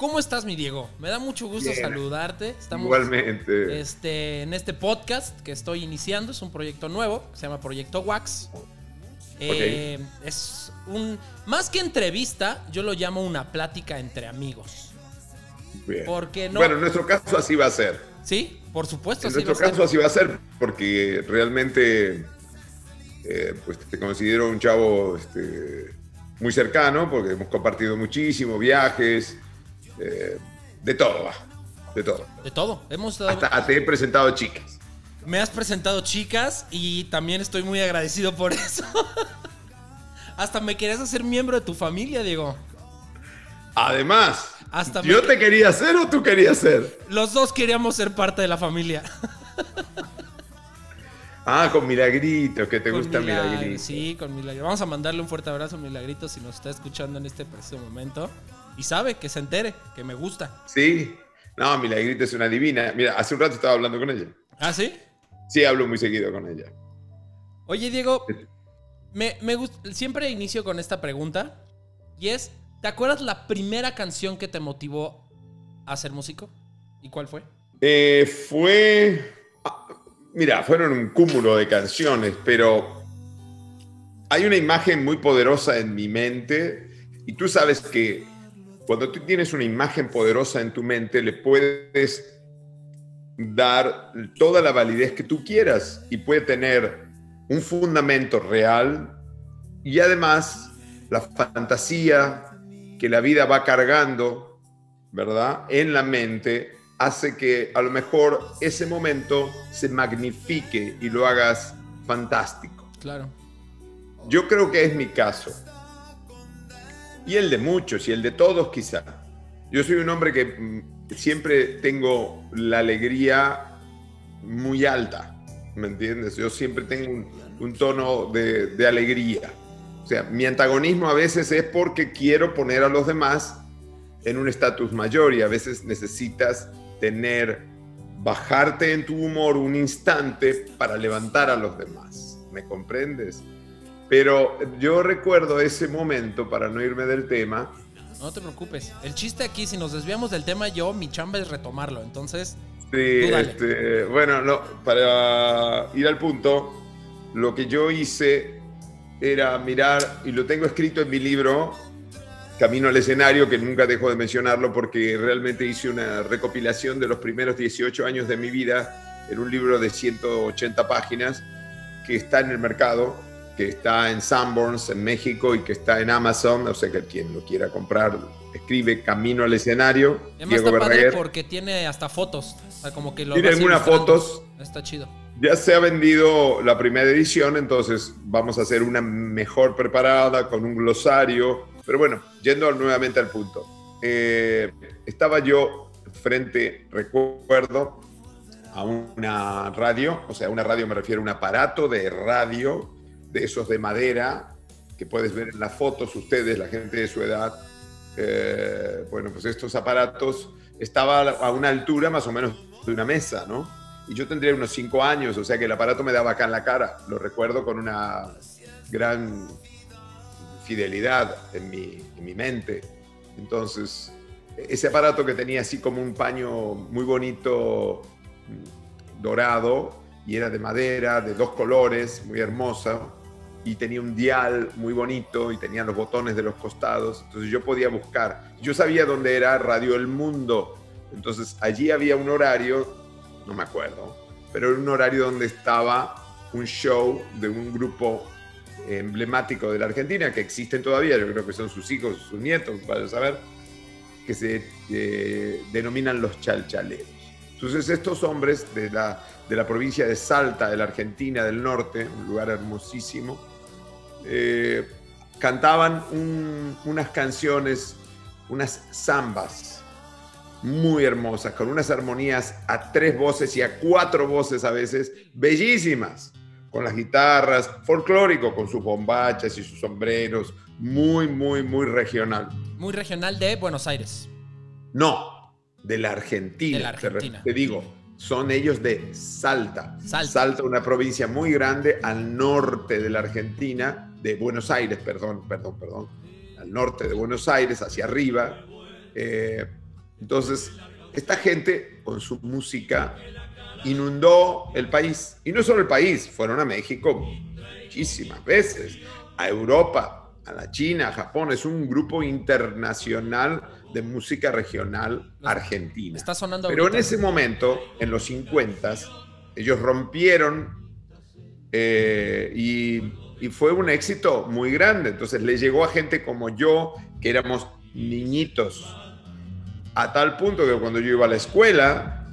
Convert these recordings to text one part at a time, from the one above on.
¿Cómo estás, mi Diego? Me da mucho gusto Bien. saludarte. Estamos Igualmente. este, en este podcast que estoy iniciando. Es un proyecto nuevo que se llama Proyecto Wax. Eh, Es un. Más que entrevista, yo lo llamo una plática entre amigos. Bien. porque no- Bueno, en nuestro caso así va a ser. Sí, por supuesto. En así nuestro va a ser. caso así va a ser, porque realmente eh, pues te considero un chavo este, muy cercano, porque hemos compartido muchísimo, viajes, eh, de todo, va, de todo. De todo. Hemos dado- Hasta te he presentado chicas. Me has presentado chicas y también estoy muy agradecido por eso. Hasta me querías hacer miembro de tu familia, Diego. Además, Hasta ¿yo me- te quería hacer o tú querías ser? Los dos queríamos ser parte de la familia. Ah, con Milagritos, que te Con gusta Milagro, Milagritos. Sí, con Milagro. Vamos a mandarle un fuerte abrazo a Milagrito si nos está escuchando en este preciso momento. Y sabe, que se entere, que me gusta. Sí. No, Milagrito es una divina. Mira, hace un rato estaba hablando con ella. ¿Ah, sí? Sí, hablo muy seguido con ella. Oye, Diego, me, me siempre inicio con esta pregunta. Y es, ¿te acuerdas la primera canción que te motivó a ser músico? ¿Y cuál fue? Eh, fue. ah, Mira, fueron un cúmulo de canciones, pero hay una imagen muy poderosa en mi mente. Y tú sabes que cuando tú tienes una imagen poderosa en tu mente, le puedes dar toda la validez que tú quieras y puede tener un fundamento real y además la fantasía que la vida va cargando, ¿verdad? En la mente hace que a lo mejor ese momento se magnifique y lo hagas fantástico. Claro. Yo creo que es mi caso. Y el de muchos y el de todos quizá. Yo soy un hombre que mm, siempre tengo la alegría muy alta, ¿me entiendes? Yo siempre tengo un, tono de, de alegría. O sea, mi antagonismo a veces es porque quiero poner a los demás en un estatus mayor y a veces necesitas tener, bajarte en tu humor un instante para levantar a los demás. ¿Me comprendes? Pero yo recuerdo ese momento, para no irme del tema, No te preocupes. El chiste aquí, si nos desviamos del tema, yo, mi chamba es retomarlo. Entonces, Sí, este, bueno, no, para ir al punto, lo que yo hice era mirar, y lo tengo escrito en mi libro, Camino al escenario, que nunca dejo de mencionarlo porque realmente hice una recopilación de los primeros 18 años de mi vida en un libro de 180 páginas que está en el mercado, que está en Sanborns en México y que está en Amazon, o sea que quien lo quiera comprar escribe Camino al escenario, además Diego está padre porque tiene hasta fotos. O sea, como que lo Tiene algunas fotos. Está chido. Ya se ha vendido la primera edición, entonces vamos a hacer una mejor preparada con un glosario. Pero bueno, yendo nuevamente al punto. Eh, estaba yo frente, recuerdo, a una radio, o sea, una radio me refiero a un aparato de radio, de esos de madera, que puedes ver en las fotos ustedes, la gente de su edad. Eh, bueno, pues estos aparatos estaba a una altura más o menos de una mesa, ¿no? Y yo tendría unos cinco años, o sea que el aparato me daba acá en la cara. Lo recuerdo con una gran fidelidad en mi, en mi mente. Entonces, ese aparato que tenía así como un paño muy bonito, mm, dorado, y era de madera, de dos colores, muy hermosa, y tenía un dial muy bonito y tenía los botones de los costados. Entonces yo podía buscar. Yo sabía dónde era Radio El Mundo. Entonces allí había un horario, no me acuerdo, pero era un horario donde estaba un show de un grupo emblemático de la Argentina que existen todavía, yo creo que son sus hijos, sus nietos, para saber, que se eh, denominan los chalchaleros. Entonces estos hombres de la, de la provincia de Salta, de la Argentina del Norte, un lugar hermosísimo, eh, cantaban un- unas canciones, unas zambas muy hermosas, con unas armonías a tres voces y a cuatro voces a veces, bellísimas, con las guitarras, folclórico, con sus bombachas y sus sombreros, muy, muy, muy regional. Muy regional de Buenos Aires. No, de la Argentina. De la Argentina. Te, digo, son ellos de Salta. Salta. una provincia muy grande al norte de la Argentina, de Buenos Aires, perdón, perdón, perdón, al norte de Buenos Aires, hacia arriba. Eh, Entonces, esta gente con su música inundó el país. Y no solo el país, fueron a México muchísimas veces, a Europa, a la China, a Japón. Es un grupo internacional de música regional argentina. Está sonando Pero en ese momento, en los 50, ellos rompieron eh, y, y fue un éxito muy grande. Entonces le llegó a gente como yo, que éramos niñitos, a tal punto que cuando yo iba a la escuela,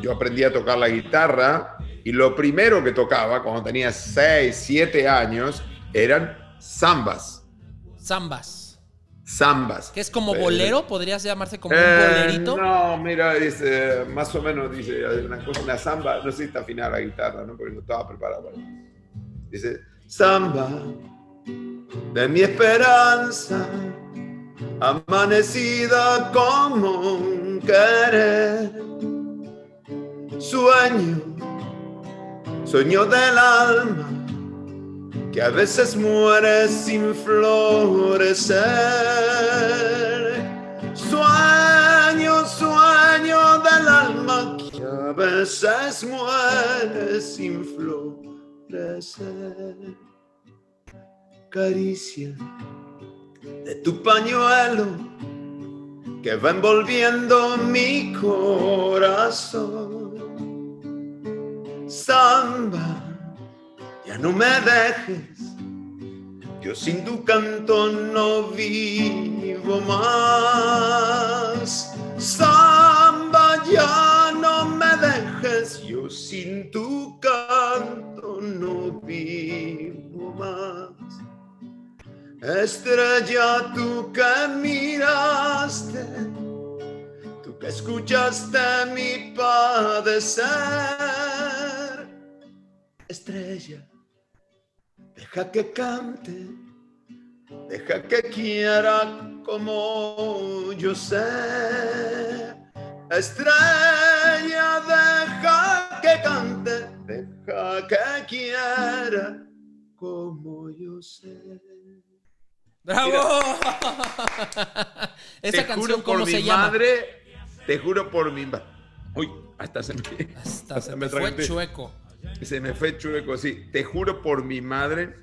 yo aprendí a tocar la guitarra y lo primero que tocaba cuando tenía 6, 7 años eran zambas. Zambas. Zambas. Que es como bolero, podría llamarse como un eh, bolerito. No, mira, dice, más o menos dice una cosa, una zamba, no sé si está afinada la guitarra, ¿no? porque no estaba preparado Dice, zamba de mi esperanza, amanecida como un querer, sueño, sueño del alma, que a veces muere sin florecer. Sueño, sueño del alma, que a veces muere sin florecer. Caricia de tu pañuelo que va envolviendo mi corazón. Samba, ya no me dejes, yo sin tu canto no vivo más. Samba, ya sin tu canto no vivo más. Estrella, tú que miraste, tú que escuchaste mi padecer. Estrella, deja que cante, deja que quiera como yo sé. Estrella, deja que cante, deja que quiera como yo sé. ¡Bravo! Esa canción, ¿cómo se llama? Madre, te juro por mi madre. Uy, hasta se me, hasta se me fue chueco. Se me fue chueco, sí. Te juro por mi madre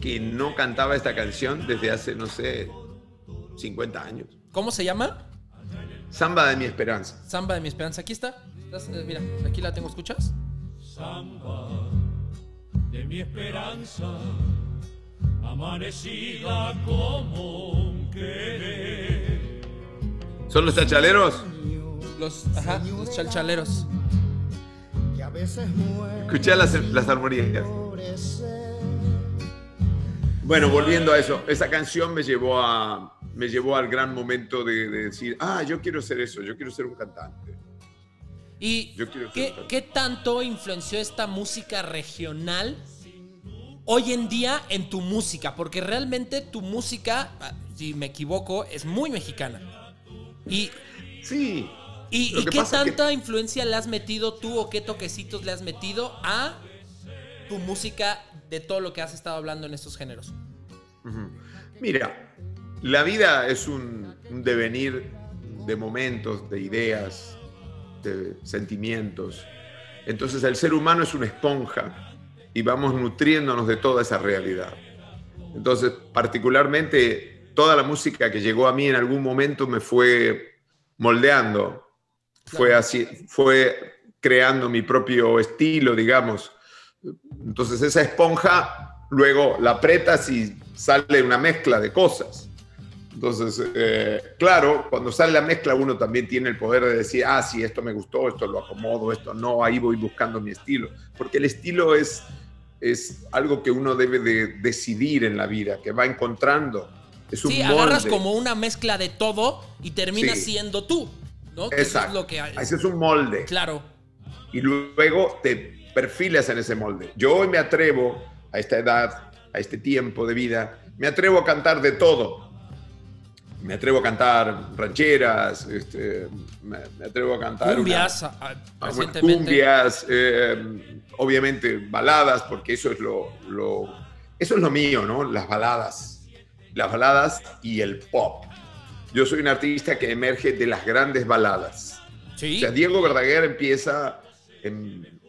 que no cantaba esta canción desde hace, no sé, 50 años. ¿Cómo se llama? Samba de mi esperanza. Samba de mi esperanza. Aquí está. Eh, mira, aquí la tengo, ¿escuchas? Samba de mi esperanza amanecida como un querer. ¿Son los chachaleros? Los, ajá, los chalchaleros. Escuché las, las armonías. Bueno, volviendo a eso, esa canción me llevó, a, me llevó al gran momento de, decir, ah, yo quiero ser eso, yo quiero ser un cantante. ¿Y ¿qué, qué tanto influenció esta música regional hoy en día en tu música? Porque realmente tu música, ah, si me equivoco, es muy mexicana. Y, sí. ¿Y, qué tanta influencia le has metido tú o qué toquecitos le has metido a tu música de todo lo que has estado hablando en estos géneros? Mira, la vida es un, un devenir de momentos, de ideas, de sentimientos. Entonces el ser humano es una esponja y vamos nutriéndonos de toda esa realidad. Entonces, particularmente, toda la música que llegó a mí en algún momento me fue moldeando, fue así, fue creando mi propio estilo, digamos. Entonces, esa esponja luego la apretas y sale una mezcla de cosas. Entonces, eh, claro, cuando sale la mezcla uno también tiene el poder de decir, ah, sí, esto me gustó, esto lo acomodo, esto no, ahí voy buscando mi estilo. Porque el estilo es, es algo que uno debe de decidir en la vida, que va encontrando. Es un sí, agarras como una mezcla de todo y terminas siendo tú, ¿no? Exacto. es lo que Ese es un molde. Claro. Y luego te perfilas en ese molde. Yo hoy me atrevo, a esta edad, a este tiempo de vida, me atrevo a cantar de todo me atrevo a cantar rancheras, este, me, atrevo a cantar cumbias, cumbias, eh, obviamente baladas, porque eso es lo, eso es lo mío, ¿no? Las baladas, las baladas y el pop. yo soy un artista que emerge de las grandes baladas. Sí. O sea, Diego Verdaguer empieza en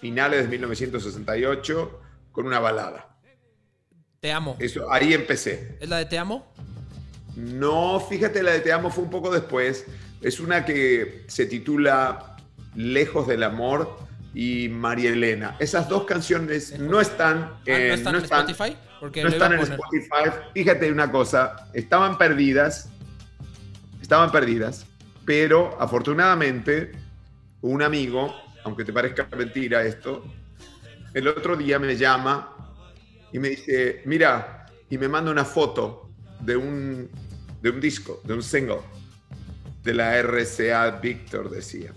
finales de 1968 con una balada. Te amo. Eso, ahí empecé. ¿Es la de Te amo? No, fíjate, la de Te amo fue un poco después. Es una que se titula Lejos del amor y María Elena. Esas dos canciones no están Ah, en, ¿No están en Spotify? Porque no están en. Spotify. Fíjate una cosa, estaban perdidas, estaban perdidas, pero afortunadamente un amigo, aunque te parezca mentira esto, el otro día me llama y me dice, mira, y me manda una foto de un, de un disco, de un single, de la RCA Victor, decía.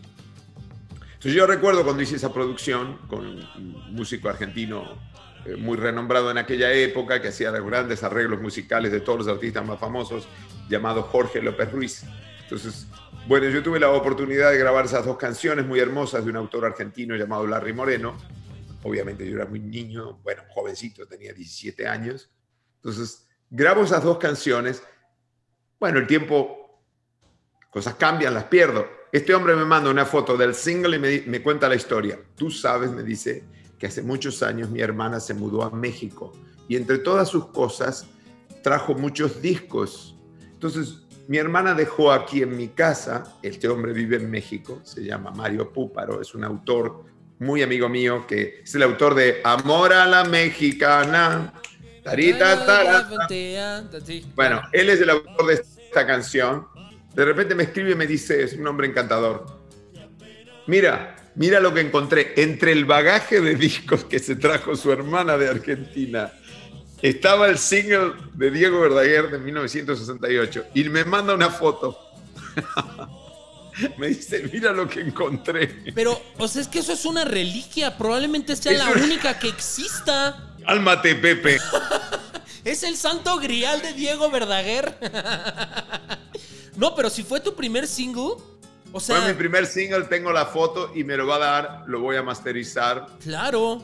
Entonces yo recuerdo cuando hice esa producción con un músico argentino eh, muy renombrado en aquella época, que hacía los grandes arreglos musicales de todos los artistas más famosos, llamado Jorge López Ruiz. Entonces, bueno, yo tuve la oportunidad de grabar esas dos canciones muy hermosas de un autor argentino llamado Larry Moreno. Obviamente yo era muy niño, bueno, jovencito, tenía 17 años. Entonces, grabo esas dos canciones. Bueno, el tiempo, cosas cambian, las pierdo. Este hombre me manda una foto del single y me, me cuenta la historia. Tú sabes, me dice, que hace muchos años mi hermana se mudó a México y entre todas sus cosas trajo muchos discos. Entonces, mi hermana dejó aquí en mi casa, este hombre vive en México, se llama Mario Púparo, es un autor muy amigo mío que es el autor de Amor a la Mexicana. Bueno, él es el autor de esta canción. De repente me escribe y me dice, es un hombre encantador. Mira, mira lo que encontré. Entre el bagaje de discos que se trajo su hermana de Argentina, estaba el single de Diego Verdaguer de 1968. Y me manda una foto. me dice, mira lo que encontré. Pero, o sea, es que eso es una reliquia. Probablemente sea Es la una- única que exista. Cálmate, Pepe. Es el santo grial de Diego Verdaguer. no, pero si fue tu primer single, o sea, Fue mi primer single, tengo la foto y me lo va a dar, lo voy a masterizar claro.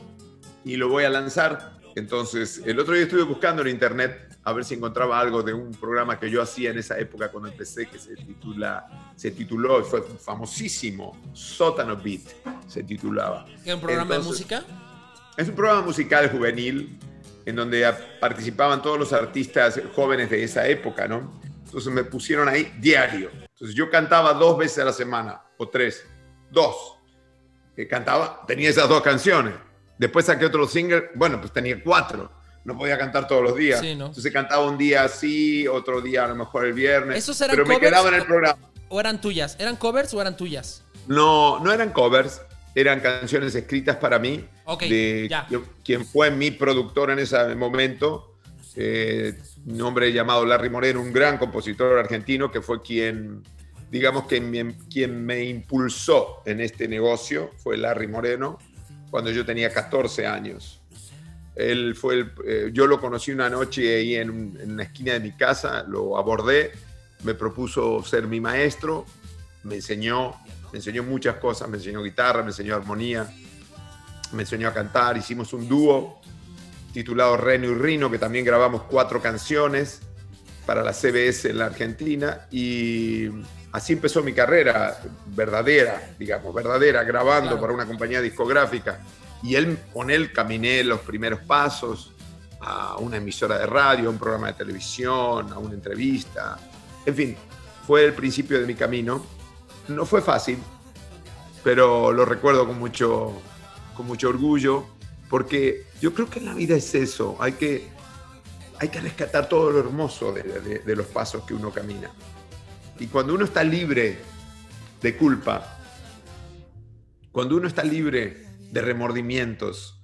y lo voy a lanzar. Entonces, el otro día estuve buscando en internet a ver si encontraba algo de un programa que yo hacía en esa época cuando empecé, que se titula, se tituló, y fue famosísimo, Sótano Beat, se titulaba. ¿Qué, ¿Un programa Entonces, de música? Es un programa musical juvenil en donde participaban todos los artistas jóvenes de esa época, ¿no? Entonces me pusieron ahí diario. Entonces yo cantaba dos veces a la semana, o tres, dos. Que cantaba, tenía esas dos canciones. Después saqué otro single, bueno, pues tenía cuatro. No podía cantar todos los días. Sí, ¿no? Entonces cantaba un día así, otro día a lo mejor el viernes. ¿Esos eran pero me covers? quedaba en el programa. ¿O eran tuyas? ¿Eran covers o eran tuyas? No, no eran covers, eran canciones escritas para mí. Ok, de ya. quien fue mi productor en ese momento, eh, un hombre llamado Larry Moreno, un gran compositor argentino que fue quien, digamos que me- quien me impulsó en este negocio, fue Larry Moreno, cuando yo tenía 14 años. Él fue el- eh, yo lo conocí una noche ahí en, en una esquina de mi casa, lo abordé, me propuso ser mi maestro, me enseñó, me enseñó muchas cosas, me enseñó guitarra, me enseñó armonía, me enseñó a cantar, hicimos un dúo titulado Reno y Rino, que también grabamos cuatro canciones para la CBS en la Argentina y así empezó mi carrera verdadera, digamos, verdadera, grabando Claro. para una compañía discográfica. Y él, con él caminé los primeros pasos a una emisora de radio, a un programa de televisión, a una entrevista. En fin, fue el principio de mi camino. No fue fácil, pero lo recuerdo con mucho, con mucho orgullo, porque yo creo que la vida es eso, hay que, hay que rescatar todo lo hermoso de, de- de los pasos que uno camina. Y cuando uno está libre de culpa, cuando uno está libre de remordimientos,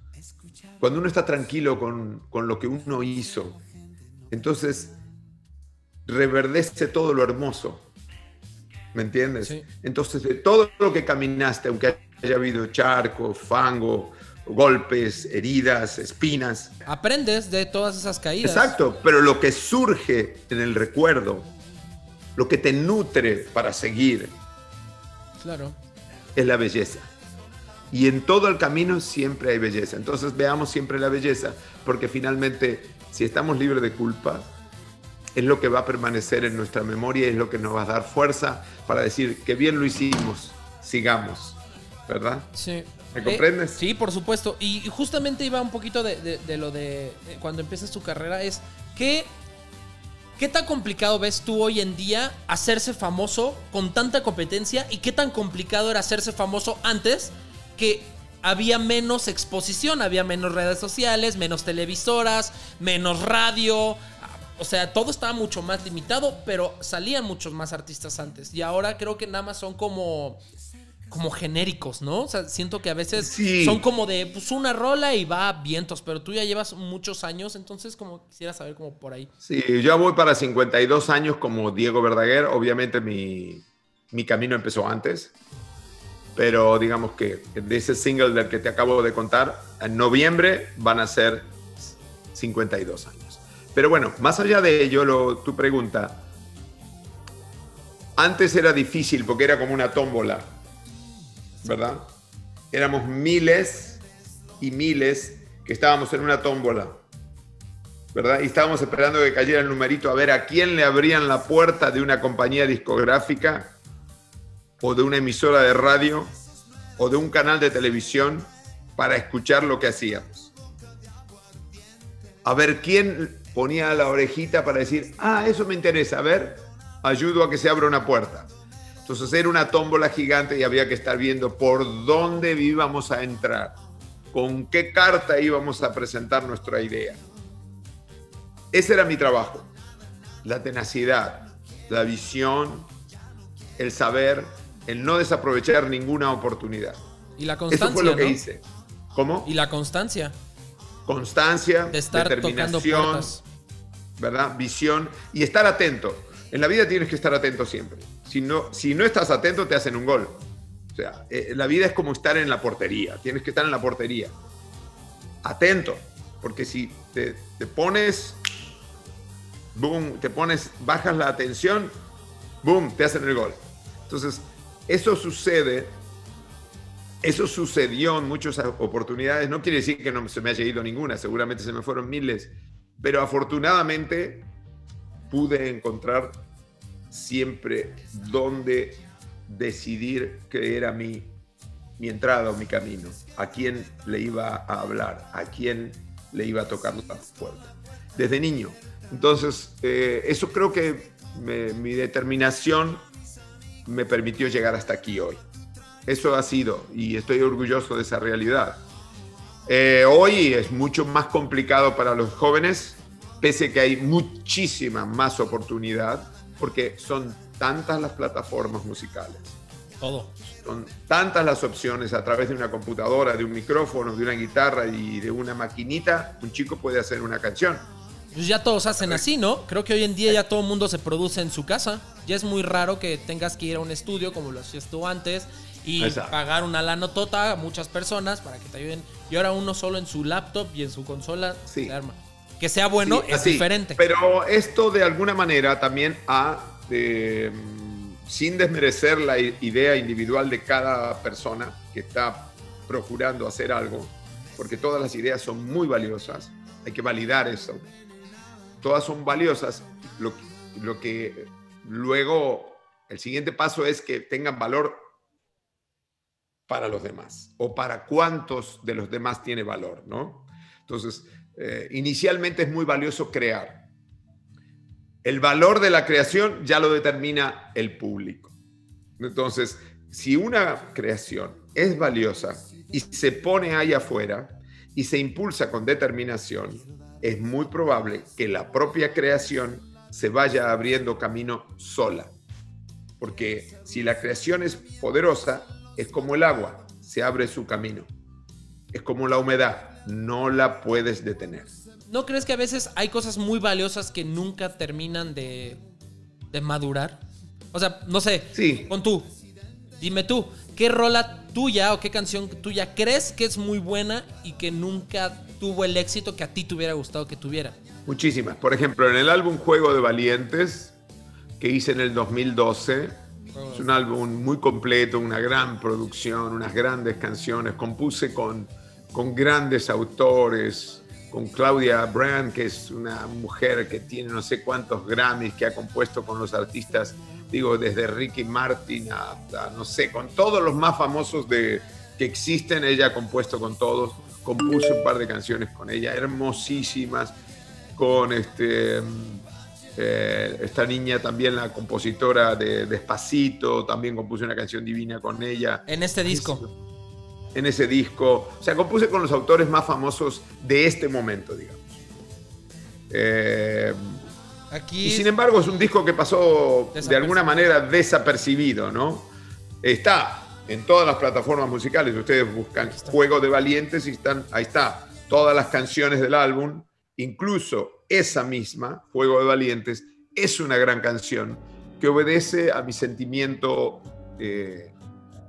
cuando uno está tranquilo con, con lo que uno hizo, entonces reverdece todo lo hermoso. ¿Me entiendes? Sí. Entonces, de todo lo que caminaste, aunque haya habido charco, fango, golpes, heridas, espinas, Aprendes de todas esas caídas. Exacto, pero lo que surge en el recuerdo, lo que te nutre para seguir, Claro. es la belleza. Y en todo el camino siempre hay belleza. Entonces veamos siempre la belleza, porque finalmente, si estamos libres de culpa, es lo que va a permanecer en nuestra memoria, es lo que nos va a dar fuerza para decir que bien lo hicimos, sigamos, ¿verdad? Sí. ¿Me comprendes? Eh, sí, por supuesto. Y justamente iba un poquito de, de- de lo de cuando empiezas tu carrera, es que... ¿Qué tan complicado ves tú hoy en día hacerse famoso con tanta competencia? ¿Y qué tan complicado era hacerse famoso antes que había menos exposición, había menos redes sociales, menos televisoras, menos radio? O sea, todo estaba mucho más limitado, pero salían muchos más artistas antes. Y ahora creo que nada más son como como genéricos, ¿no? O sea, siento que a veces Sí. son como de pues una rola y va a vientos, pero tú ya llevas muchos años, entonces como quisiera saber como por ahí. Sí, yo voy para 52 años como Diego Verdaguer. Obviamente mi, mi camino empezó antes, pero digamos que de ese single del que te acabo de contar, en noviembre van a ser 52 años. Pero bueno, más allá de ello, lo- tu pregunta, antes era difícil porque era como una tómbola, ¿verdad? Éramos miles y miles que estábamos en una tómbola. ¿verdad? Y estábamos esperando que cayera el numerito a ver a quién le abrían la puerta de una compañía discográfica o de una emisora de radio o de un canal de televisión para escuchar lo que hacíamos. A ver quién ponía la orejita para decir, ah, eso me interesa, a ver, ayudo a que se abra una puerta. Entonces era una tómbola gigante y había que estar viendo por dónde íbamos a entrar, con qué carta íbamos a presentar nuestra idea. Ese era mi trabajo. La tenacidad, la visión, el saber, el no desaprovechar ninguna oportunidad. Y la constancia, Eso fue lo que ¿no? hice. ¿Cómo? Y la constancia Constancia, de estar tocando determinación, puertas. ¿Verdad? Visión y estar atento. En la vida tienes que estar atento siempre. Si no, si no estás atento, te hacen un gol. O sea, eh, la vida es como estar en la portería. Tienes que estar en la portería. Atento. Porque si te, te pones, boom, te pones, bajas la atención, boom, te hacen el gol. Entonces, eso sucede eso sucedió en muchas oportunidades. No quiere decir que no se me haya ido ninguna, seguramente se me fueron miles, pero afortunadamente pude encontrar siempre dónde decidir que era mi, mi entrada o mi camino, a quién le iba a hablar, a quién le iba a tocar la puerta, desde niño. Entonces, eh, eso creo que mi determinación me permitió llegar hasta aquí hoy. Eso ha sido y estoy orgulloso de esa realidad. Eh, hoy es mucho más complicado para los jóvenes, pese que hay muchísima más oportunidad, porque son tantas las plataformas musicales, Todo. son tantas las opciones a través de una computadora, de un micrófono, de una guitarra y de una maquinita, un chico puede hacer una canción. Pues ya todos hacen así, ¿no? Creo que hoy en día ya todo el mundo se produce en su casa. Ya es muy raro que tengas que ir a un estudio como lo hacías tú antes y Exacto. pagar una lanotota a muchas personas para que te ayuden. Y ahora uno solo en su laptop y en su consola Sí. se arma. Que sea bueno Sí, es así. diferente. Pero esto de alguna manera también ha, eh, sin desmerecer la idea individual de cada persona que está procurando hacer algo, porque todas las ideas son muy valiosas, hay que validar eso. Todas son valiosas. Lo, lo que luego, el siguiente paso es que tengan valor para los demás o para cuántos de los demás tiene valor, ¿no? Entonces, eh, inicialmente es muy valioso crear. El valor de la creación ya lo determina el público. Entonces, si una creación es valiosa y se pone ahí afuera y se impulsa con determinación, es muy probable que la propia creación se vaya abriendo camino sola. Porque si la creación es poderosa, es como el agua, se abre su camino. Es como la humedad, no la puedes detener. ¿No crees que a veces hay cosas muy valiosas que nunca terminan de, de madurar? O sea, no sé. Sí. Con tú. Dime tú, ¿qué rola tuya o qué canción tuya crees que es muy buena y que nunca tuvo el éxito que a ti te hubiera gustado que tuviera? Muchísimas. Por ejemplo, en el álbum Juego de Valientes, que hice en el 2012, es un álbum muy completo, una gran producción, unas grandes canciones. Compuse con, con grandes autores, con Claudia Brand, que es una mujer que tiene no sé cuántos Grammys, que ha compuesto con los artistas, digo, desde Ricky Martin hasta, no sé, con todos los más famosos de, que existen, ella ha compuesto con todos, compuso un par de canciones con ella, hermosísimas, con este, eh, esta niña también, la compositora de Despacito, también compuso una canción divina con ella. En este disco en ese disco. O sea, compuse con los autores más famosos de este momento, digamos. Eh, Aquí... Y sin embargo es un disco que pasó de alguna manera desapercibido, ¿no? Está en todas las plataformas musicales, ustedes buscan Juego de Valientes y están, ahí está, todas las canciones del álbum, incluso esa misma, Juego de Valientes, es una gran canción que obedece a mi sentimiento eh,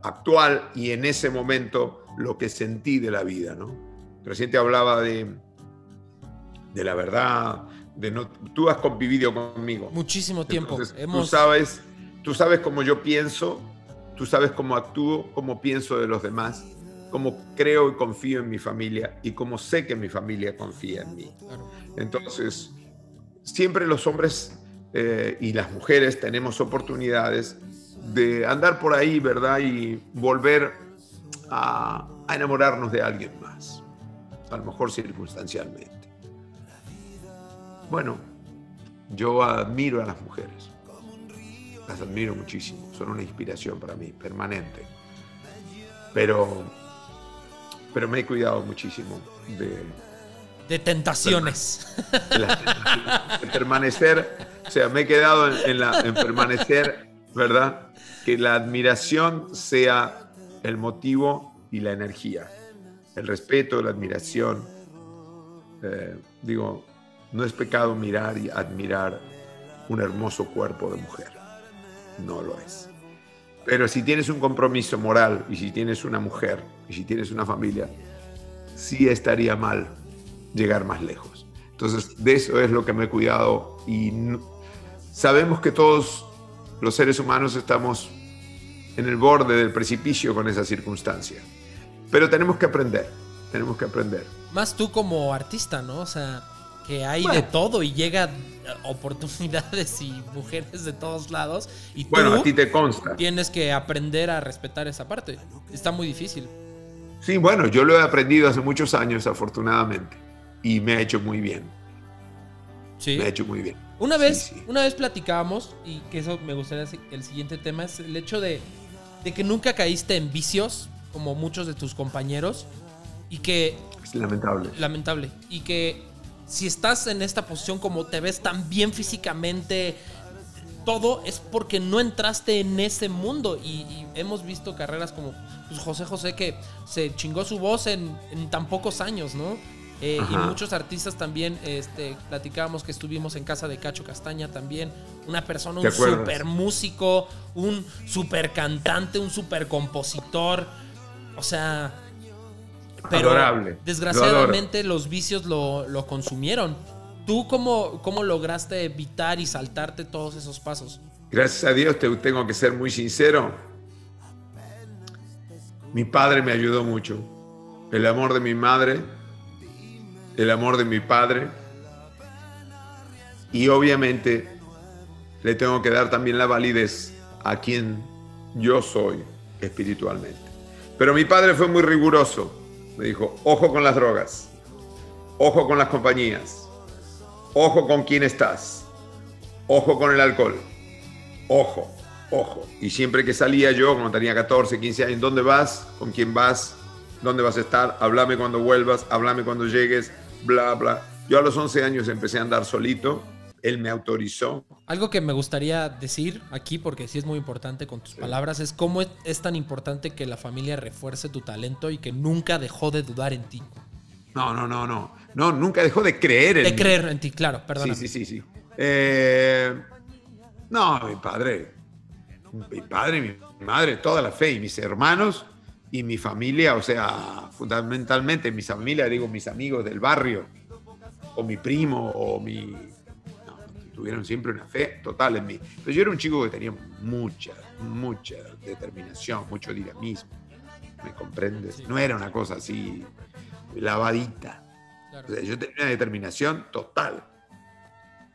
actual y en ese momento lo que sentí de la vida, ¿no? Reciente hablaba de, de la verdad, de no, tú has convivido conmigo. Muchísimo tiempo. Tú sabes, tú sabes cómo yo pienso, tú sabes cómo actúo, cómo pienso de los demás, cómo creo y confío en mi familia y cómo sé que mi familia confía en mí. Entonces, siempre los hombres eh, y las mujeres tenemos oportunidades de andar por ahí, ¿verdad? Y volver a, enamorarnos de alguien más, a lo mejor circunstancialmente. Bueno, yo admiro a las mujeres, las admiro muchísimo, son una inspiración para mí, permanente. Pero, pero me he cuidado muchísimo de... De tentaciones. De, permanecer, o sea, me he quedado en, la, en permanecer, ¿verdad? que la admiración sea el motivo y la energía. El respeto, la admiración. Eh, digo, no es pecado mirar y admirar un hermoso cuerpo de mujer. No lo es. Pero si tienes un compromiso moral y si tienes una mujer y si tienes una familia, sí estaría mal llegar más lejos. Entonces, de eso es lo que me he cuidado y sabemos que todos los seres humanos estamos en el borde del precipicio con esa circunstancia. Pero tenemos que aprender, tenemos que aprender. Más tú como artista, ¿no? O sea, que hay de todo y llega oportunidades y mujeres de todos lados. Y bueno, a ti te consta. Tienes que aprender a respetar esa parte. Está muy difícil. Sí, bueno, yo lo he aprendido hace muchos años, afortunadamente, y me ha hecho muy bien. Sí. Me ha hecho muy bien. Una vez, una vez platicábamos, y que eso me gustaría el siguiente tema, es el hecho de de que nunca caíste en vicios, como muchos de tus compañeros, y que... Es lamentable. Lamentable. Y que si estás en esta posición como te ves tan bien físicamente, todo es porque no entraste en ese mundo. Y, hemos visto carreras como pues, José José que se chingó su voz en, en tan pocos años, ¿no? Eh, y muchos artistas también, este, platicábamos que estuvimos en casa de Cacho Castaña también, una persona, un super músico, un super cantante, un super compositor, o sea, pero Adorable. desgraciadamente los vicios lo, consumieron. ¿Tú cómo, cómo lograste evitar y saltarte todos esos pasos? Gracias a Dios, te tengo que ser muy sincero. Mi padre me ayudó mucho. El amor de mi madre el amor de mi padre y obviamente le tengo que dar también la validez a quien yo soy espiritualmente. Pero mi padre fue muy riguroso. Me dijo, ojo con las drogas, ojo con las compañías, ojo con quién estás, ojo con el alcohol, ojo, ojo. Y siempre que salía yo, cuando tenía 14, 15 años, ¿dónde vas? ¿Con quién vas? ¿Dónde vas a estar? Háblame cuando vuelvas, háblame cuando llegues, bla, bla. Yo a los 11 años empecé a andar solito, él me autorizó. Algo que me gustaría decir aquí, porque sí es muy importante con tus palabras, es cómo es, tan importante que la familia refuerce tu talento y que nunca dejó de dudar en ti. No, no, no, no. No, nunca dejó de creer en De creer en ti, claro, perdón. Sí, sí, sí, sí. Eh, no, mi padre, mi padre, mi madre, toda la fe y mis hermanos y mi familia, o sea, fundamentalmente mi familia, digo, mis amigos del barrio, o mi primo, o mi... Tuvieron siempre una fe total en mí. Pero yo era un chico que tenía mucha, mucha determinación, mucho dinamismo, ¿me comprendes? No era una cosa así lavadita. Claro. O sea, yo tenía una determinación total.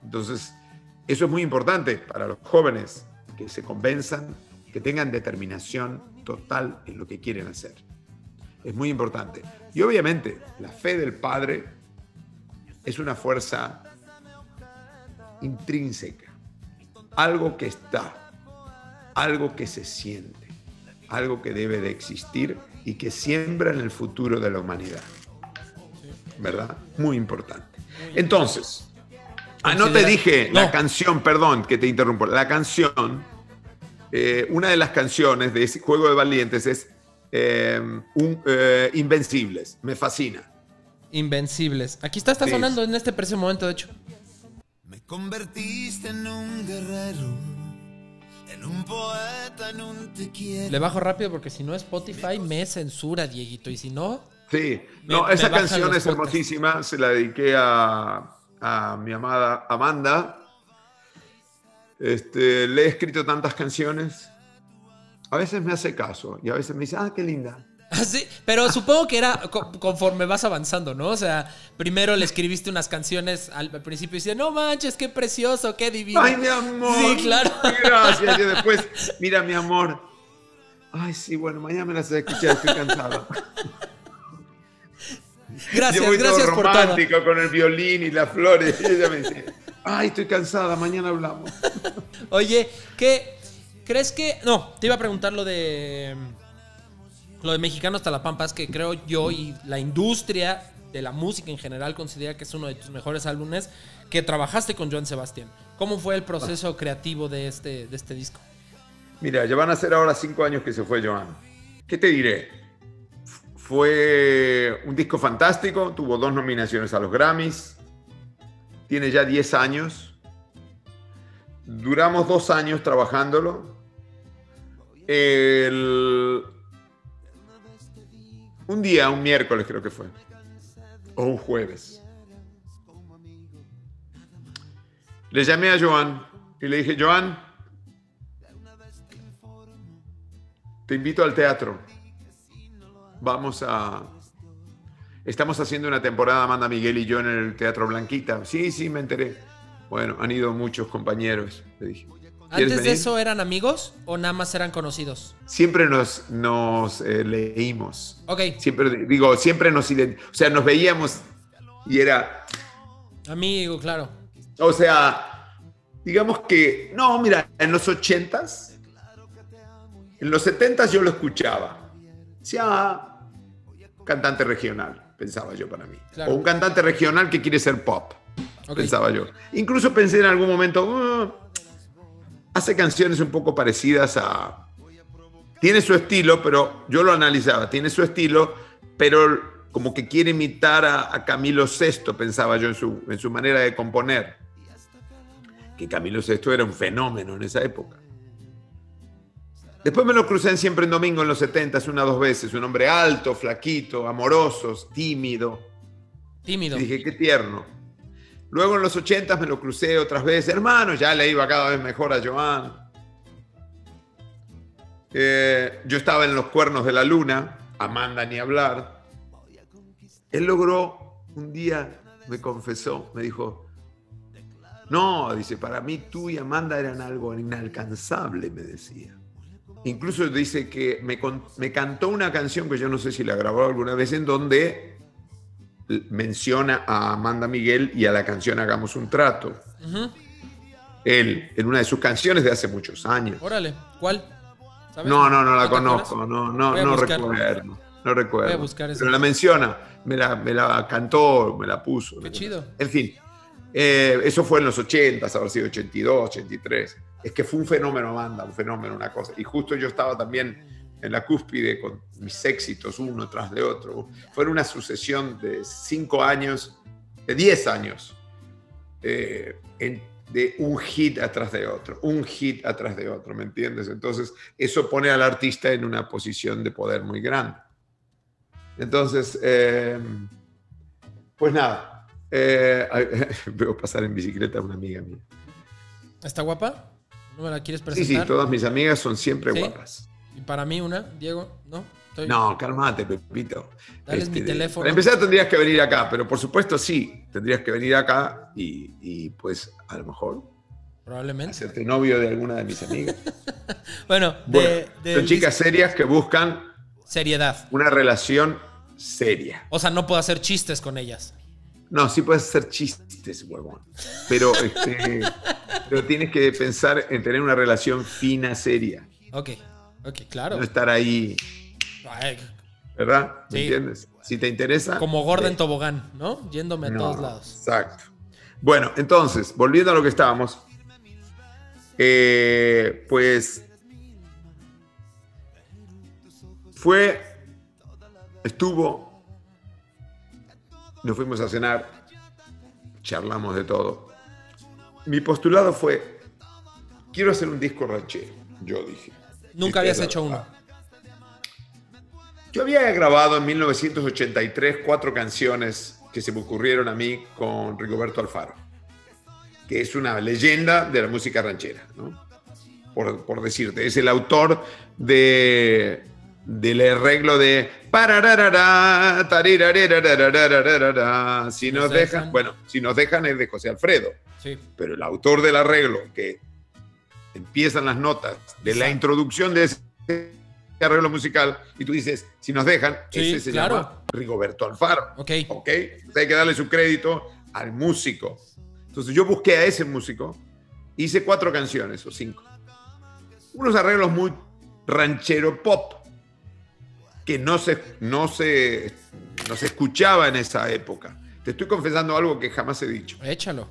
Entonces, eso es muy importante para los jóvenes, que se convenzan, que tengan determinación total en lo que quieren hacer. Es muy importante. Y obviamente, la fe del Padre es una fuerza intrínseca, algo que está, algo que se siente, algo que debe de existir y que siembra en el futuro de la humanidad. ¿Verdad? Muy importante. Entonces, ah, no te dije la canción, perdón que te interrumpo, la canción, eh, una de las canciones de ese juego de valientes es eh, un, eh, Invencibles, me fascina. Invencibles. Aquí está, está Sí. sonando en este preciso momento, de hecho. Me convertiste en un guerrero, en un poeta, en un te quiero. Le bajo rápido porque si no Spotify me censura, Dieguito. Y si no, Sí, Me- no, me esa canción es podcasts. hermosísima, se la dediqué a, a mi amada Amanda. Este, le he escrito tantas canciones. A veces me hace caso y a veces me dice, ah, qué linda. Sí, pero supongo que era co- conforme vas avanzando, ¿no? O sea, primero le escribiste unas canciones al principio y dice, no manches, qué precioso, qué divino. Ay, mi amor. Sí, claro. Gracias. Y después, mira, mi amor. Ay, sí, bueno, mañana me las voy a escuchar, estoy cansada. Gracias, Yo voy todo gracias por todo. con el violín y las flores. Y ella me dice, ay, estoy cansada, mañana hablamos. Oye, ¿qué crees que no? Te iba a preguntar lo de lo de Mexicano hasta la Pampas que creo yo y la industria de la música en general considera que es uno de tus mejores álbumes que trabajaste con Joan Sebastián. ¿Cómo fue el proceso creativo de este de este disco? Mira, ya van a ser ahora cinco años que se fue Joan. ¿Qué te diré? Fue un disco fantástico, tuvo dos nominaciones a los Grammys, tiene ya 10 años. Duramos dos años trabajándolo. El- Un día, un miércoles creo que fue, o un jueves. Le llamé a Joan y le dije, Joan, te invito al teatro. Vamos a... Estamos haciendo una temporada, Amanda Miguel y yo, en el Teatro Blanquita. Sí, sí, me enteré. Bueno, han ido muchos compañeros, le dije. ¿Quieres ¿Antes de venir? eso eran amigos o nada más eran conocidos? Siempre nos, nos eh, leímos. Ok, Siempre, digo, siempre nos O sea, nos veíamos y era... amigo, claro. O sea, digamos que... No, mira, en los ochentas, en los setentas yo lo escuchaba. Decía, "Ah, cantante regional, pensaba yo para mí. Claro. O un cantante regional que quiere ser pop, Ok. pensaba yo. Incluso pensé en algún momento, "Ah, hace canciones un poco parecidas a... Tiene su estilo, pero yo lo analizaba, tiene su estilo, pero como que quiere imitar a, a Camilo VI, pensaba yo en su, en su manera de componer. Que Camilo VI era un fenómeno en esa época. Después me lo crucé en Siempre en Domingo en los 70, una o dos veces. Un hombre alto, flaquito, amoroso, tímido. Tímido. Y dije, qué tierno. Luego en los 80 me lo crucé otras veces. Hermano, ya le iba cada vez mejor a Joan. Eh, yo estaba en los cuernos de la luna, Amanda ni hablar. Él logró, un día me confesó, me dijo, no, dice, para mí tú y Amanda eran algo inalcanzable, me decía. Incluso dice que me, me cantó una canción que yo no sé si la grabó alguna vez, en donde menciona a Amanda Miguel y a la canción Hagamos un trato. Él, en una de sus canciones de hace muchos años. Órale, ¿cuál? ¿Sabes? No, no, no la conozco, no, no, no recuerdo. No recuerdo. Voy a buscar esa. Pero la menciona, me la, me la cantó, me la puso. Qué chido. En fin, eh, eso fue en los 80, habrá sido 82, 83. Es que fue un fenómeno, Amanda, un fenómeno, una cosa. Y justo yo estaba también en la cúspide con mis éxitos uno tras de otro. Fue una sucesión de cinco años, de 10 años, eh, en- de un hit atrás de otro, un hit atrás de otro, ¿me entiendes? Entonces, eso pone al artista en una posición de poder muy grande. Entonces, eh, pues nada, eh, veo pasar en bicicleta a una amiga mía. ¿Está guapa? ¿No me la quieres Sí, presentar? sí, todas mis amigas son siempre ¿Sí? guapas. Y para mí una, Diego, ¿no? Estoy- No, calmate, Pepito. Dale mi teléfono. Para empezar tendrías que venir acá, pero por supuesto sí, tendrías que venir acá y, y, pues a lo mejor Probablemente. hacerte novio de alguna de mis amigas. Bueno, Bueno, de, son chicas serias que buscan seriedad. una relación seria. O sea, no puedo hacer chistes con ellas. No, sí puedes hacer chistes, huevón. Pero, este, pero tienes que pensar en tener una relación fina, seria. Ok, ok, claro. No estar ahí, Ay, ¿verdad? ¿Me Sí. entiendes? Si te interesa. como gorda en ve. tobogán, ¿no? Yéndome a No, todos lados. Exacto. Bueno, entonces, volviendo a lo que estábamos, eh, pues fue, estuvo, nos fuimos a cenar, charlamos de todo. Mi postulado fue, quiero hacer un disco ranchero, yo dije. Nunca habías hecho uno. Ah. Yo había grabado en 1983 cuatro canciones que se me ocurrieron a mí con Rigoberto Alfaro, que es una leyenda de la música ranchera, ¿no? por, por decirte. Es el autor de del arreglo de si nos dejan, bueno, si nos dejan es de José Alfredo, sí. pero el autor del arreglo que empiezan las notas de la introducción de ese arreglo musical y tú dices, si nos dejan, Sí, ese se claro. llama Rigoberto Alfaro. Ok. ¿Ok? Hay que darle su crédito al músico. Entonces yo busqué a ese músico, hice cuatro canciones o cinco. Unos arreglos muy ranchero pop, que no se, no se, no se escuchaba en esa época. Te estoy confesando algo que jamás he dicho. Échalo.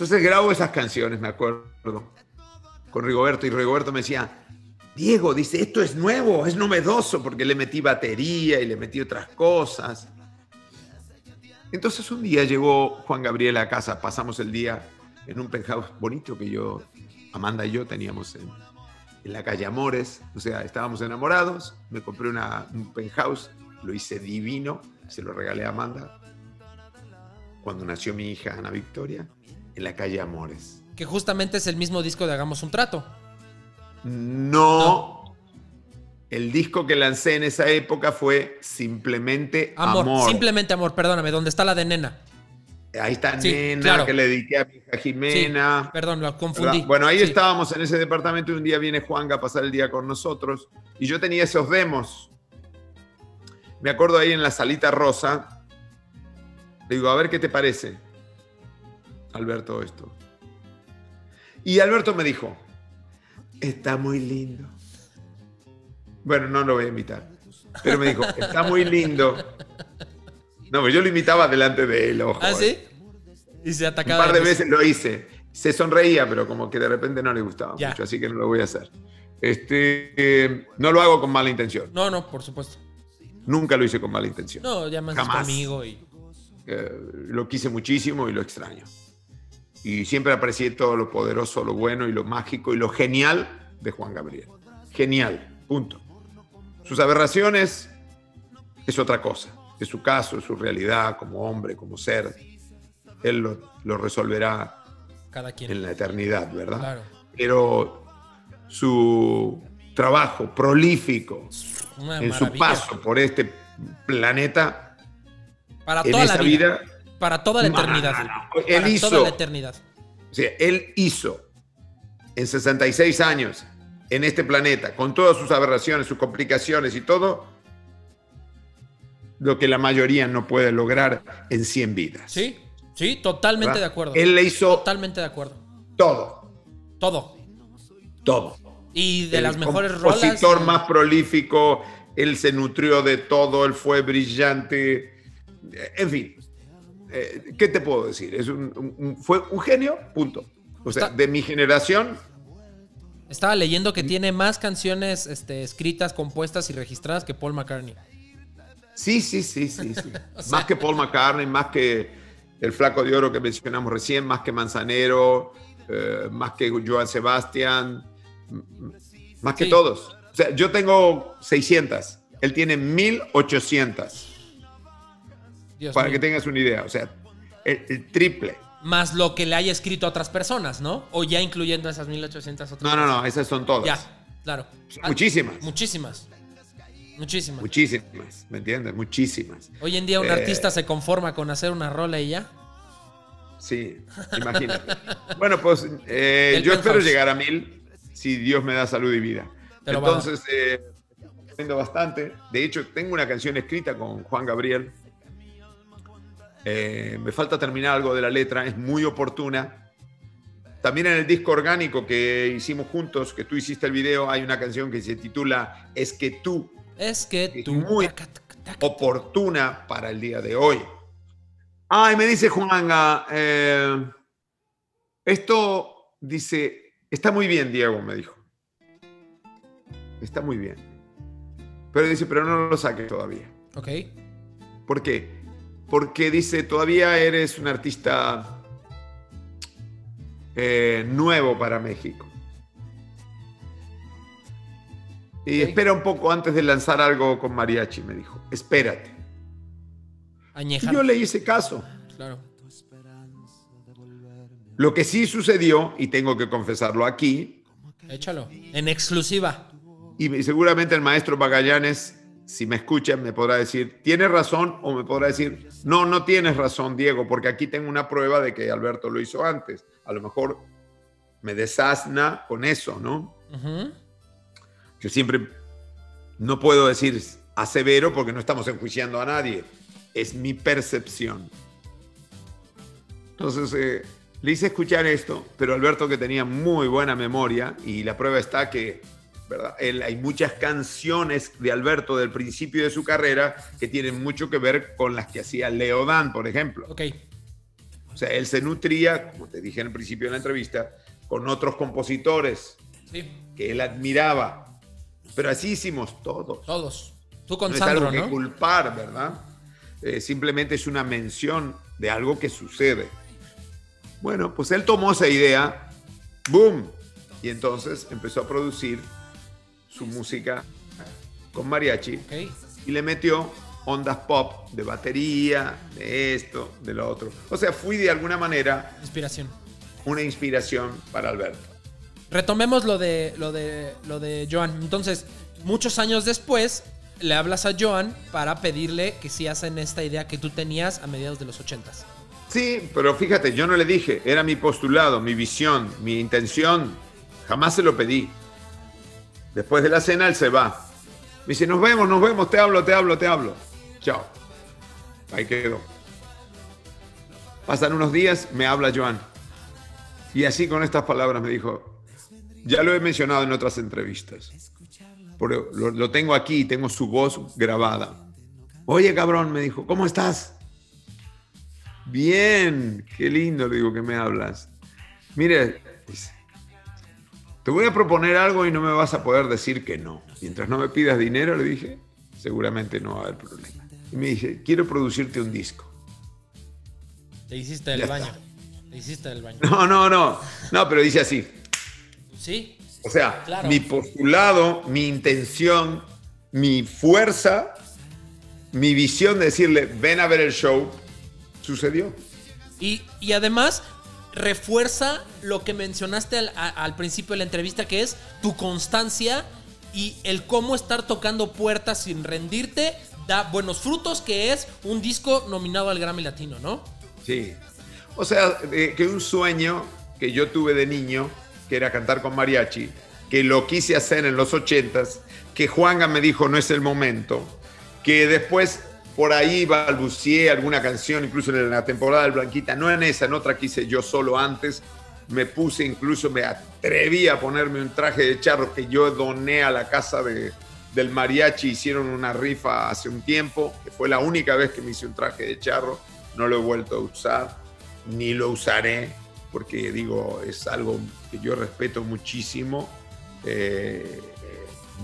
Entonces grabo esas canciones, me acuerdo, con Rigoberto, y Rigoberto me decía, Diego, dice, esto es nuevo, es novedoso, porque le metí batería y le metí otras cosas. Entonces un día llegó Juan Gabriel a casa, pasamos el día en un penthouse bonito que yo, Amanda y yo teníamos en, en la calle Amores, o sea, estábamos enamorados, me compré una- un penthouse, lo hice divino, se lo regalé a Amanda cuando nació mi hija Ana Victoria, en la calle Amores. Que justamente es el mismo disco de Hagamos un Trato. No, el disco que lancé en esa época fue Simplemente Amor, Amor. simplemente amor, perdóname, ¿dónde está la de nena? Ahí está Sí, Nena, claro. que le dediqué a mi hija Sí, Jimena. perdón, lo ¿verdad? confundí. Bueno, ahí Sí. estábamos en ese departamento y un día viene Juanga a pasar el día con nosotros y yo tenía esos demos. Me acuerdo ahí en la salita rosa. Le digo, a ver qué te parece, Alberto, esto. Y Alberto me dijo, está muy lindo. Bueno, no lo voy a imitar. Pero me dijo, está muy lindo. No, pues yo lo imitaba delante de él, ojo. ¿Ah, eh. sí? Y se Un atacaba. par de veces lo hice. Se sonreía, pero como que de repente no le gustaba Ya. mucho, así que no lo voy a hacer. Este, eh, no lo hago con mala intención. No, no, por supuesto. Nunca lo hice con mala intención. No, ya más Jamás. conmigo y. Eh, lo quise muchísimo y lo extraño. Y siempre aprecié todo lo poderoso, lo bueno y lo mágico y lo genial de Juan Gabriel. Genial, punto. Sus aberraciones es otra cosa. Es su caso, es su realidad como hombre, como ser. Él lo, lo resolverá Cada quien. en la eternidad, ¿verdad? Claro. Pero su trabajo prolífico Una en su paso por este planeta, Para en toda la esa vida. vida, Para toda la No, no, eternidad. no, no. Él Para hizo- toda la eternidad. o sea, él hizo en 66 años en este planeta, con todas sus aberraciones, sus complicaciones y todo, lo que la mayoría no puede lograr en 100 vidas. Sí, sí, totalmente ¿verdad? de acuerdo. Él le hizo Totalmente de acuerdo. todo, Todo. todo. Y de el las mejores rolas. compositor más prolífico, él se nutrió de todo, él fue brillante, en fin. Eh, ¿Qué te puedo decir? Es un, un- un- fue un genio, punto. O sea, Está- de mi generación, Estaba leyendo que tiene más canciones este, escritas, compuestas y registradas que Paul McCartney. sí, sí, sí, sí. sí. O sea- más que Paul McCartney, más que el Flaco de Oro que mencionamos recién, más que Manzanero, eh, más que Joan Sebastián, más que Sí. todos. O sea, yo tengo 600, él tiene 1800. Dios para mío. que tengas una idea. O sea, el, el triple. Más lo que le haya escrito a otras personas, ¿no? O ya incluyendo esas 1800 otras. No, no, no, esas son todas. Ya, claro. Ah, Muchísimas. Muchísimas. Muchísimas. Muchísimas, ¿me entiendes? Muchísimas. Hoy en día un Eh, artista se conforma con hacer una rola y ya. Sí, imagínate. bueno, pues eh, yo espero llegar a mil si Dios me da salud y vida. Te. Entonces, eh, bastante. De hecho, tengo una canción escrita con Juan Gabriel. Eh, me falta terminar algo de la letra, es muy oportuna. También en el disco orgánico que hicimos juntos, que tú hiciste el video, hay una canción que se titula Es que tú, Es que Es tú. muy- taca, taca, taca. oportuna para el día de hoy. Ay, me dice Juanga, eh, esto dice, está muy bien, Diego, me dijo. Está muy bien. Pero dice, pero no lo saques todavía. Ok. ¿Por qué? Porque dice, todavía eres un artista eh, nuevo para México. Y espera un poco antes de lanzar algo con mariachi, me dijo. Espérate. Y yo le hice caso. Claro. Lo que sí sucedió, y tengo que confesarlo aquí, Échalo. En exclusiva. y seguramente el maestro Magallanes, si me escuchan, me podrá decir, ¿tienes razón? O me podrá decir, no, no tienes razón, Diego, porque aquí tengo una prueba de que Alberto lo hizo antes. A lo mejor me desasna con eso, ¿no? Ujú. Yo siempre no puedo decir asevero porque no estamos enjuiciando a nadie. Es mi percepción. Entonces, eh, le hice escuchar esto, pero Alberto que tenía muy buena memoria y la prueba está que, ¿verdad? Él- hay muchas canciones de Alberto del principio de su carrera que tienen mucho que ver con las que hacía Leo Dan, por ejemplo. Ok. O sea, él se nutría, como te dije en el principio de la entrevista, con otros compositores Sí. que él admiraba. Pero así hicimos todos. Todos. Tú con no es Sandro, algo que ¿no? culpar, ¿verdad? Eh, simplemente es una mención de algo que sucede. Bueno, pues él tomó esa idea, ¡boom! Y entonces empezó a producir su música con mariachi y le metió ondas pop de batería, de esto, de lo otro. O sea, fui de alguna manera Inspiración. una inspiración para Alberto. Retomemos lo de, lo de, lo de Joan. Entonces, muchos años después, le hablas a Joan para pedirle que si hacen esta idea que tú tenías a mediados de los ochentas. Sí, pero fíjate, yo no le dije, era mi postulado, mi visión, mi intención, jamás se lo pedí. Después de la cena él se va. Me dice, nos vemos, nos vemos, te hablo, te hablo, te hablo. Chao. Ahí quedó. Pasan unos días, me habla Joan. Y así con estas palabras me dijo, ya lo he mencionado en otras entrevistas, pero lo, lo tengo aquí, tengo su voz grabada. Oye, cabrón, me dijo, ¿cómo estás? Bien, qué lindo, digo que me hablas. Mire, te voy a proponer algo y no me vas a poder decir que no. Mientras no me pidas dinero, le dije, seguramente no va a haber problema. Y me dice, quiero producirte un disco. Te hiciste el Ya baño. está. Te hiciste el baño. No, no, no, no, pero dice así. ¿Sí? O sea, Claro. mi postulado, mi intención, mi fuerza, mi visión de decirle, ven a ver el show, sucedió. Y, y además refuerza lo que mencionaste al, principio de la entrevista, que es tu constancia y el cómo estar tocando puertas sin rendirte da buenos frutos, que es un disco nominado al Grammy Latino, ¿no? Sí. O sea, eh, que un sueño que yo tuve de niño, que era cantar con mariachi, que lo quise hacer en los ochentas, que Juanga me dijo no es el momento, que después por ahí balbucié alguna canción, incluso en la temporada del Blanquita, no en esa, en otra que yo solo antes, me puse, incluso me atreví a ponerme un traje de charro que yo doné a la casa de, del mariachi, hicieron una rifa hace un tiempo, que fue la única vez que me hice un traje de charro, no lo he vuelto a usar, ni lo usaré, porque digo, es algo que yo respeto muchísimo. Eh,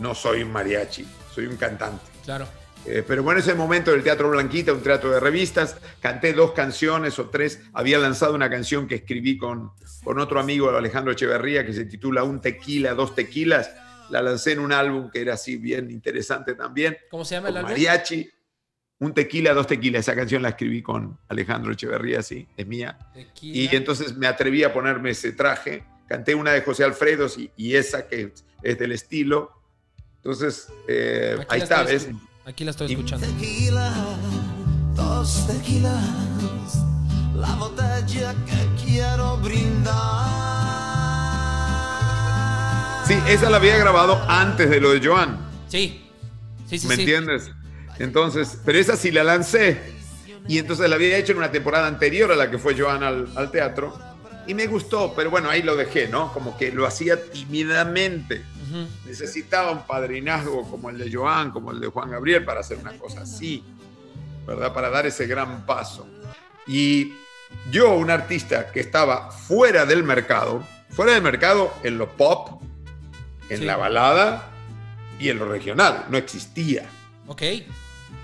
no soy un mariachi, soy un cantante. Claro. Eh, pero bueno, ese momento del Teatro Blanquita, un teatro de revistas, canté dos canciones o tres, había lanzado una canción que escribí con, con otro amigo, Alejandro Echeverría, que se titula Un tequila, dos tequilas, la lancé en un álbum que era así bien interesante también, ¿Cómo se llama el álbum? mariachi, Un tequila, dos tequilas, esa canción la escribí con Alejandro Echeverría, sí, es mía, Tequila. y entonces me atreví a ponerme ese traje, canté una de José Alfredo y, y esa que es del estilo, Entonces, eh, ahí está, ¿ves? Aquí la estoy escuchando. Tequila, dos tequilas, la botella que quiero brindar. Sí, esa la había grabado antes de lo de Joan. Sí. Sí, sí, ¿Me sí. entiendes? Entonces, pero esa sí la lancé. Y entonces la había hecho en una temporada anterior a la que fue Joan al, al teatro. Y me gustó, pero bueno, ahí lo dejé, ¿no? Como que lo hacía tímidamente. Necesitaba un padrinazgo como el de Joan, como el de Juan Gabriel para hacer una cosa así, ¿verdad? Para dar ese gran paso. Y yo, un artista que estaba fuera del mercado, fuera del mercado en lo pop, en Sí. la balada y en lo regional, no existía. Ok.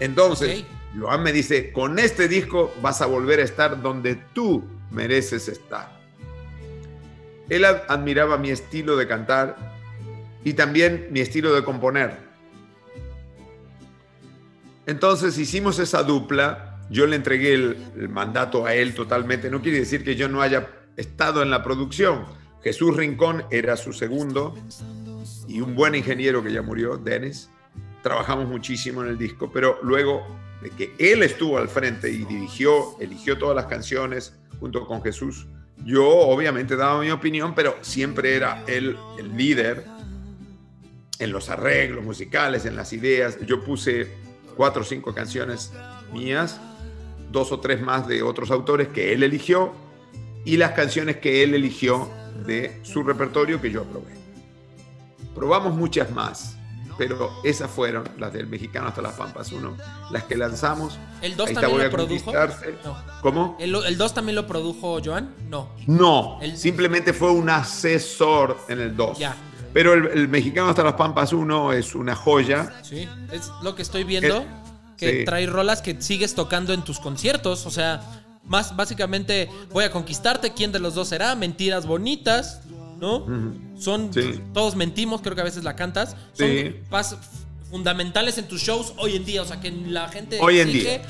Entonces, Ok. Joan me dice, con este disco vas a volver a estar donde tú mereces estar. Él ad- admiraba mi estilo de cantar y también mi estilo de componer. Entonces hicimos esa dupla, yo le entregué el, mandato a él totalmente, no quiere decir que yo no haya estado en la producción. Jesús Rincón era su segundo y un buen ingeniero que ya murió, Dennis. Trabajamos muchísimo en el disco, pero luego de que él estuvo al frente y dirigió, eligió todas las canciones junto con Jesús, yo obviamente daba mi opinión, pero siempre era él el líder en los arreglos musicales, en las ideas. Yo puse cuatro o cinco canciones mías, dos o tres más de otros autores que él eligió y las canciones que él eligió de su repertorio que yo aprobé. Probamos muchas más, pero esas fueron las del Mexicano hasta las Pampas 1, las que lanzamos. ¿El 2 Ahí está, también lo produjo? No. ¿Cómo? ¿El, el 2 también lo produjo Joan? No. No, El- simplemente fue un asesor en el 2. Ya. Pero el, el Mexicano hasta las Pampas 1 es una joya. Sí. Es lo que estoy viendo. Eh, que sí. trae rolas que sigues tocando en tus conciertos. O sea, más básicamente voy a conquistarte. ¿Quién de los dos será? Mentiras bonitas. ¿No? Son. Sí. Todos mentimos, creo que a veces la cantas. Son Sí. fundamentales en tus shows hoy en día. O sea, que la gente Hoy en exige día.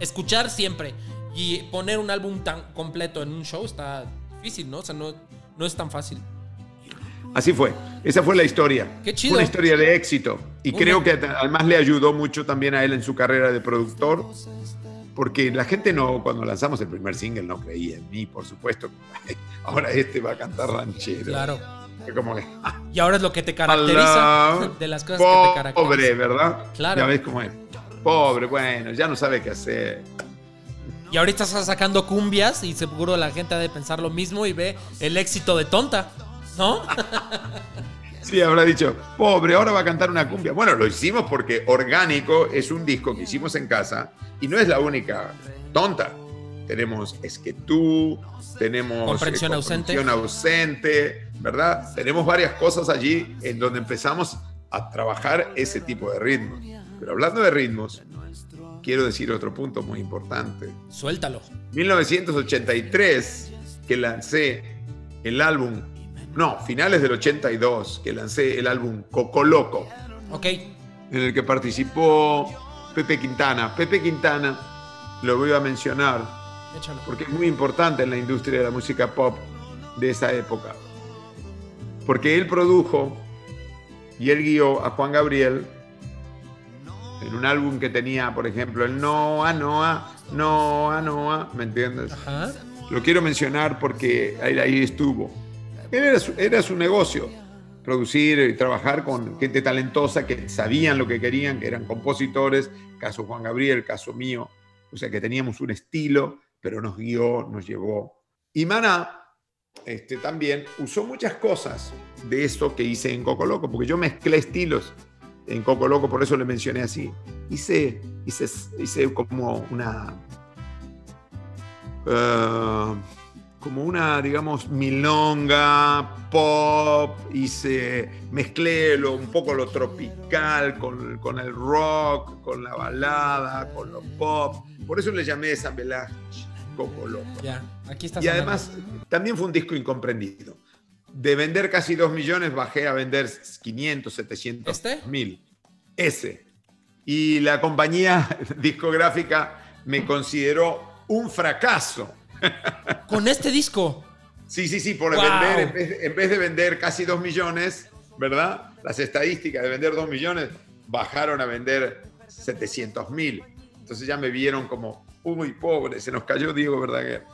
escuchar siempre. Y poner un álbum tan completo en un show está difícil, ¿no? O sea, no, no es tan fácil. Así fue. Esa fue la historia. Qué chido. Fue una historia de éxito. Y Muy creo bien. que además le ayudó mucho también a él en su carrera de productor. Porque la gente no, cuando lanzamos el primer single, no creía en mí, por supuesto. Ahora este va a cantar ranchero. Claro. Como que, ah, Y ahora es lo que te caracteriza. De las cosas que te caracterizan. Pobre, ¿verdad? Claro. Ya ves cómo es. Pobre, bueno, ya no sabe qué hacer. Y ahorita estás sacando cumbias y seguro la gente ha de pensar lo mismo y ve el éxito de tonta. ¿No? Sí, habrá dicho, pobre, ahora va a cantar una cumbia. Bueno, lo hicimos porque Orgánico es un disco que hicimos en casa y no es la única tonta. Tenemos Es que tú, tenemos Comprensión eh, ausente. Comprensión ausente, ¿verdad? Tenemos varias cosas allí en donde empezamos a trabajar ese tipo de ritmos. Pero hablando de ritmos, quiero decir otro punto muy importante. Suéltalo. 1983 que lancé el álbum, no, finales del 82 que lancé el álbum Coco Loco, Ok. en el que participó Pepe Quintana. Pepe Quintana lo voy a mencionar Échalo. porque es muy importante en la industria de la música pop de esa época. Porque él produjo y él guió a Juan Gabriel en un álbum que tenía, por ejemplo, el Noa, Noa, Noa, Noa, ¿me entiendes? Ajá. Lo quiero mencionar porque ahí, ahí estuvo. Era su, negocio, producir y trabajar con gente talentosa que sabían lo que querían, que eran compositores, caso Juan Gabriel, caso mío, o sea que teníamos un estilo, pero nos guió, nos llevó. Y Maná este, también usó muchas cosas de eso que hice en Coco Loco, porque yo mezclé estilos en Coco Loco, por eso le mencioné así. Hice, hice, hice como una eh, como una, digamos, milonga, pop, y se mezclé lo, un poco lo tropical con, con el rock, con la balada, con lo pop. Por eso le llamé San Coco Loco. Ya. Aquí está. Y además, también fue un disco incomprendido. De vender casi 2 millones, bajé a vender 500, 700 ¿Este? mil. Ese. Y la compañía discográfica me consideró un fracaso. Con este disco. Sí, sí, sí, por Wow. vender, en vez, en vez de vender casi 2 millones, ¿verdad? Las estadísticas de vender 2 millones bajaron a vender 700 mil. Entonces ya me vieron como, muy pobre, se nos cayó Diego Verdaguer.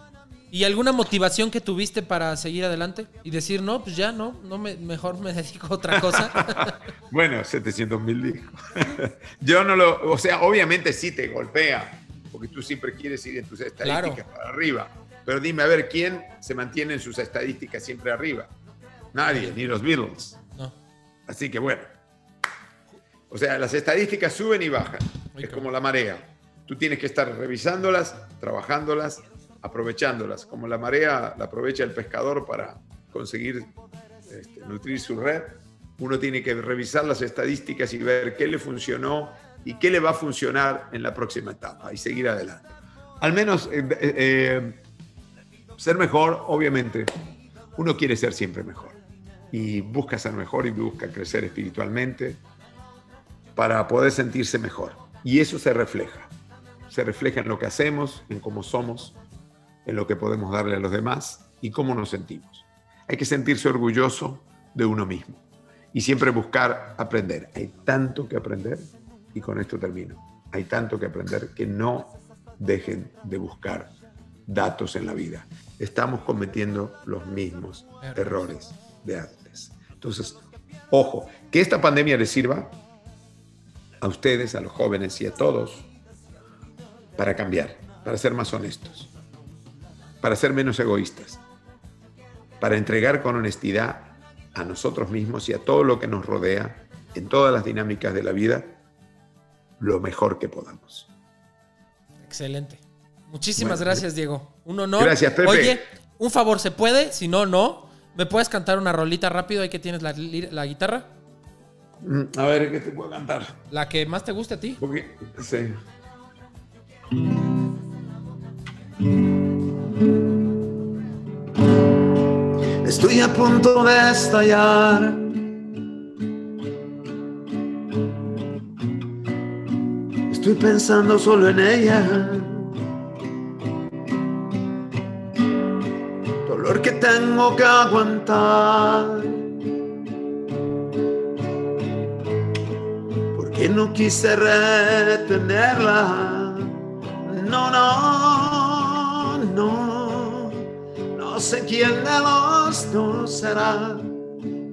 ¿Y alguna motivación que tuviste para seguir adelante? Y decir, no, pues ya no, no me, mejor me dedico a otra cosa. bueno, 700 mil dijo. Yo no lo, o sea, obviamente sí te golpea, porque tú siempre quieres ir en tus estadísticas para arriba. Pero dime, a ver, ¿quién se mantiene en sus estadísticas siempre arriba? Nadie, ni los Beatles. No. Así que bueno. O sea, las estadísticas suben y bajan. Es como la marea. Tú tienes que estar revisándolas, trabajándolas, aprovechándolas. Como la marea la aprovecha el pescador para conseguir este, nutrir su red, uno tiene que revisar las estadísticas y ver qué le funcionó y qué le va a funcionar en la próxima etapa y seguir adelante. Al menos eh, eh, eh, ser mejor, obviamente, uno quiere ser siempre mejor y busca ser mejor y busca crecer espiritualmente para poder sentirse mejor. Y eso se refleja. Se refleja en lo que hacemos, en cómo somos, en lo que podemos darle a los demás y cómo nos sentimos. Hay que sentirse orgulloso de uno mismo y siempre buscar aprender. Hay tanto que aprender y con esto termino. Hay tanto que aprender que no dejen de buscar datos en la vida. Estamos cometiendo los mismos errores de antes. Entonces, ojo, que esta pandemia les sirva a ustedes, a los jóvenes y a todos para cambiar, para ser más honestos, para ser menos egoístas, para entregar con honestidad a nosotros mismos y a todo lo que nos rodea en todas las dinámicas de la vida lo mejor que podamos. Excelente. Muchísimas gracias, Diego. Un honor. Gracias, Pepe. Oye, un favor, ¿se puede? Si no, no. ¿Me puedes cantar una rolita rápido ahí que tienes la, la guitarra? Mm, a ver, ¿qué te puedo cantar? La que más te guste a ti. Porque, sí. Estoy a punto de estallar. Estoy pensando solo en ella. Dolor que tengo que aguantar. Porque no quise retenerla. No, no, no. No sé quién de los dos será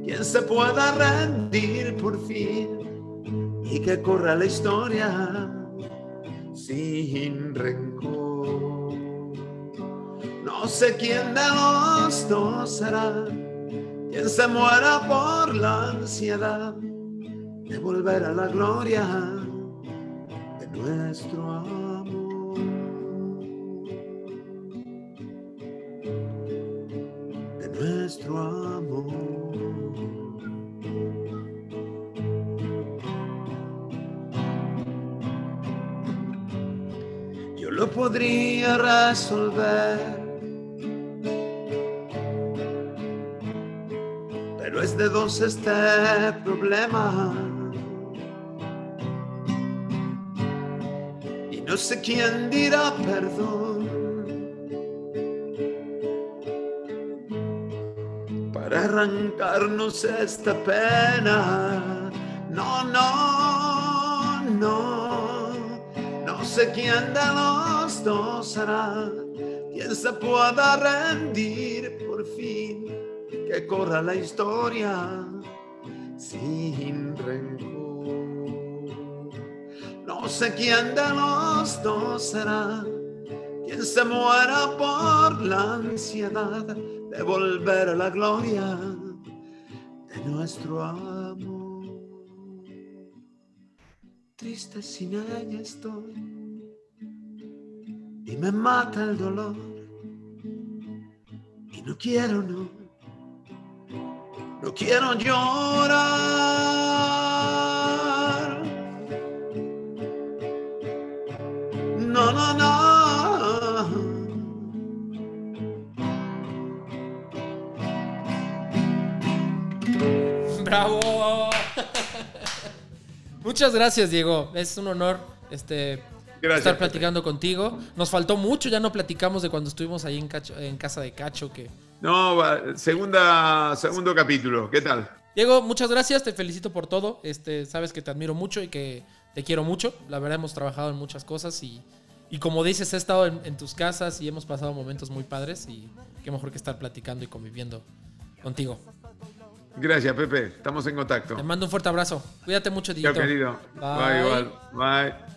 quien se pueda rendir por fin y que corra la historia sin rencor. No sé quién de los dos será quien se muera por la ansiedad de volver a la gloria de nuestro amor. De nuestro amor. Lo podría resolver. Pero es de dos este problema. Y no sé quién dirá perdón. Para arrancarnos esta pena. No, no, sé quién de los dos será quien se pueda rendir por fin. Que corra la historia sin rencor. No sé quién de los dos será quien se muera por la ansiedad de volver a la gloria de nuestro amor. Triste sin ella estoy y me mata el dolor y no quiero, no, no quiero llorar. No, no, no. ¡Bravo! Muchas gracias, Diego. Es un honor este, Gracias, estar Pepe. platicando contigo. Nos faltó mucho, ya no platicamos de cuando estuvimos ahí en, Cacho- en casa de Cacho, que No, segunda, segundo capítulo. ¿Qué tal? Diego, muchas gracias, te felicito por todo. Este, sabes que te admiro mucho y que te quiero mucho. La verdad hemos trabajado en muchas cosas y, y como dices, he estado en, en tus casas y hemos pasado momentos muy padres y qué mejor que estar platicando y conviviendo contigo. Gracias, Pepe. Estamos en contacto. Te mando un fuerte abrazo. Cuídate mucho, Chao, Dieguito. querido. Bye. Bye, igual. Bye.